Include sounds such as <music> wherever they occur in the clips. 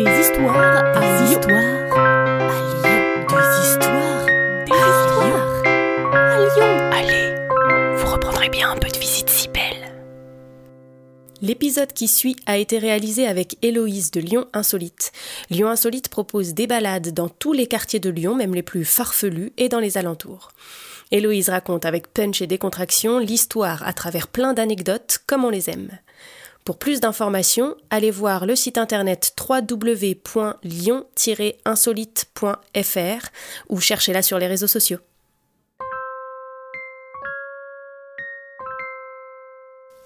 Des histoires à histoires à Lyon. Des histoires, des histoires à Lyon. Allez, vous reprendrez bien un peu de visite si belle. L'épisode qui suit a été réalisé avec Héloïse de Lyon Insolite. Lyon Insolite propose des balades dans tous les quartiers de Lyon, même les plus farfelus, et dans les alentours. Héloïse raconte avec punch et décontraction l'histoire à travers plein d'anecdotes comme on les aime. Pour plus d'informations, allez voir le site internet www.lion-insolite.fr ou cherchez-la sur les réseaux sociaux.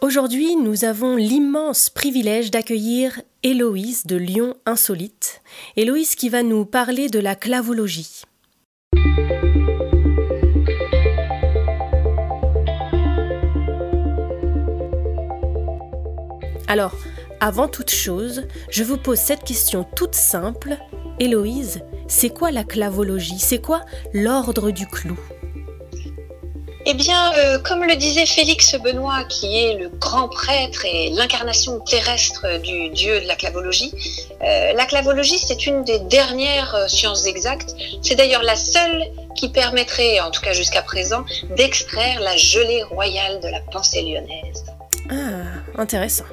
Aujourd'hui, nous avons l'immense privilège d'accueillir Héloïse de Lyon Insolite. Héloïse qui va nous parler de la clavologie. Alors, avant toute chose, je vous pose cette question toute simple. Héloïse, c'est quoi la clavologie? C'est quoi l'ordre du clou? Eh bien, euh, comme le disait Félix Benoît, qui est le grand prêtre et l'incarnation terrestre du dieu de la clavologie, euh, la clavologie, c'est une des dernières euh, sciences exactes. C'est d'ailleurs la seule qui permettrait, en tout cas jusqu'à présent, d'extraire la gelée royale de la pensée lyonnaise. Ah, intéressant.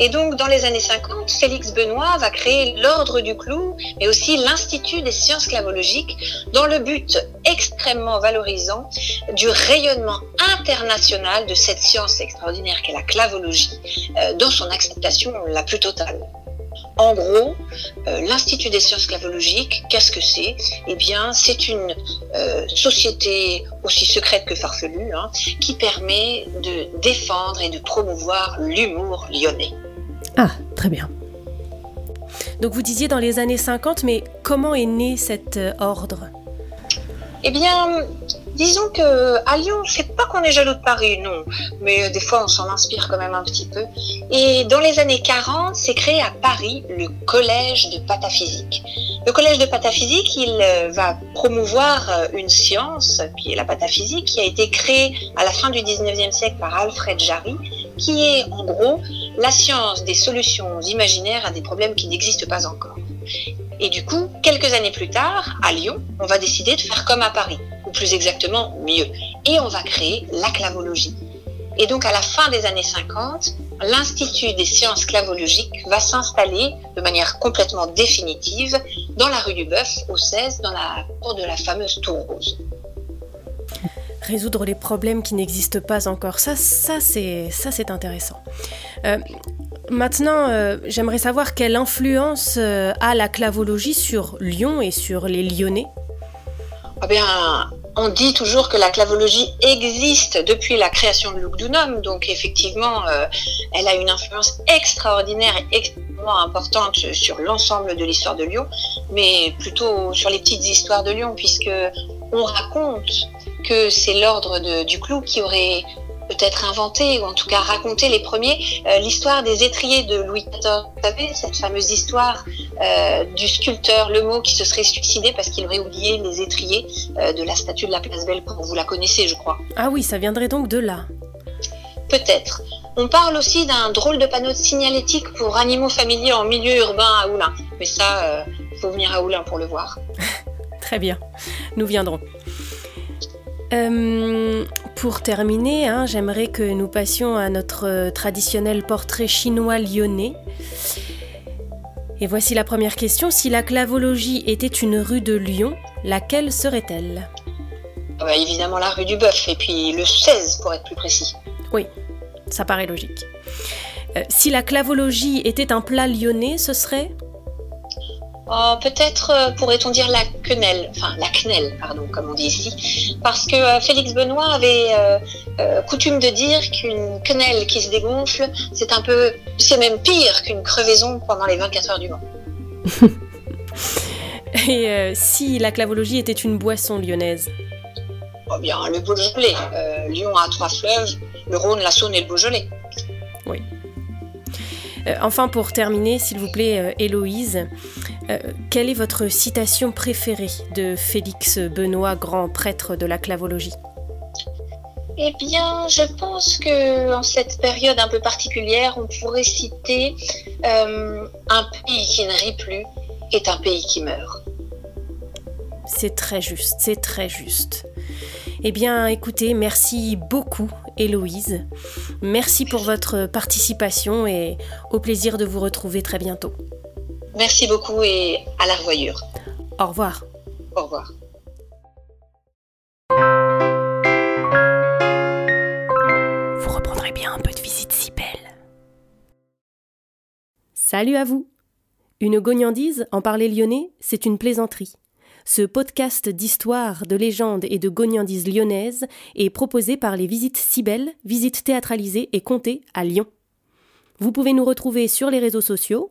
Et donc, dans les années 50, Félix Benoît va créer l'Ordre du Clou, mais aussi l'Institut des sciences clavologiques, dans le but extrêmement valorisant du rayonnement international de cette science extraordinaire qu'est la clavologie, euh, dans son acceptation la plus totale. En gros, euh, l'Institut des sciences clavologiques, qu'est-ce que c'est? Eh bien, c'est une euh, société aussi secrète que farfelue, hein, qui permet de défendre et de promouvoir l'humour lyonnais. Ah, très bien. Donc vous disiez dans les années 50, mais comment est né cet euh, ordre? Eh bien, disons que à Lyon, c'est pas qu'on est jaloux de Paris, non, mais euh, des fois on s'en inspire quand même un petit peu. Et dans les années 40, c'est créé à Paris le collège de pataphysique. Le collège de pataphysique, il euh, va promouvoir euh, une science qui est la pataphysique, qui a été créée à la fin du 19e siècle par Alfred Jarry, qui est en gros la science des solutions imaginaires à des problèmes qui n'existent pas encore. Et du coup, quelques années plus tard, à Lyon, on va décider de faire comme à Paris, plus exactement mieux. Et on va créer la clavologie. Et donc à la fin des années 50, l'Institut des sciences clavologiques va s'installer de manière complètement définitive dans la rue du Bœuf, au 16, dans la cour de la fameuse Tour Rose. Résoudre les problèmes qui n'existent pas encore, ça, ça c'est, ça c'est intéressant. Euh, maintenant, euh, j'aimerais savoir quelle influence euh, a la clavologie sur Lyon et sur les Lyonnais? Eh bien, on dit toujours que la clavologie existe depuis la création de Lugdunum, donc effectivement, euh, elle a une influence extraordinaire et extrêmement importante sur l'ensemble de l'histoire de Lyon, mais plutôt sur les petites histoires de Lyon, puisque on raconte que c'est l'ordre du clou qui aurait peut-être inventé, ou en tout cas raconté les premiers, euh, l'histoire des étriers de Louis XIV. Vous savez, cette fameuse histoire euh, du sculpteur Lemot qui se serait suicidé parce qu'il aurait oublié les étriers euh, de la statue de la place Bellecour. Vous la connaissez, je crois. Ah oui, ça viendrait donc de là. Peut-être. On parle aussi d'un drôle de panneau de signalétique pour animaux familiers en milieu urbain à Oulin. Mais ça, il faut venir à Oulin pour le voir. <laughs> Très bien, nous viendrons. Euh, pour terminer, hein, j'aimerais que nous passions à notre euh, traditionnel portrait chinois lyonnais. Et voici la première question. Si la clavologie était une rue de Lyon, laquelle serait-elle? Ah bah, évidemment, la rue du Bœuf, et puis le 16 pour être plus précis. Oui, ça paraît logique. Euh, si la clavologie était un plat lyonnais, ce serait? Oh, Peut-être euh, pourrait-on dire la quenelle, enfin la quenelle, pardon, comme on dit ici, parce que euh, Félix Benoît avait euh, euh, coutume de dire qu'une quenelle qui se dégonfle, c'est un peu, c'est même pire qu'une crevaison pendant les 24 heures du Mans. <laughs> Et euh, si la clavologie était une boisson lyonnaise? Oh bien, le Beaujolais. Euh, Lyon a trois fleuves, le Rhône, la Saône et le Beaujolais. Euh, Enfin, pour terminer, s'il vous plaît, euh, Héloïse, euh, quelle est votre citation préférée de Félix Benoît, grand prêtre de la clavologie Eh bien, je pense que en cette période un peu particulière, on pourrait citer euh, un pays qui ne rit plus est un pays qui meurt. C'est très juste, c'est très juste. Eh bien, écoutez, merci beaucoup, Héloïse. Merci pour votre participation et au plaisir de vous retrouver très bientôt. Merci beaucoup et à la revoyure. Au revoir. Au revoir. Vous reprendrez bien un peu de visite si belle. Salut à vous. Une gognandise, en parler lyonnais, c'est une plaisanterie. Ce podcast d'histoire, de légendes et de gognandises lyonnaises est proposé par les Visites Cybelles, visites théâtralisées et comptées à Lyon. Vous pouvez nous retrouver sur les réseaux sociaux,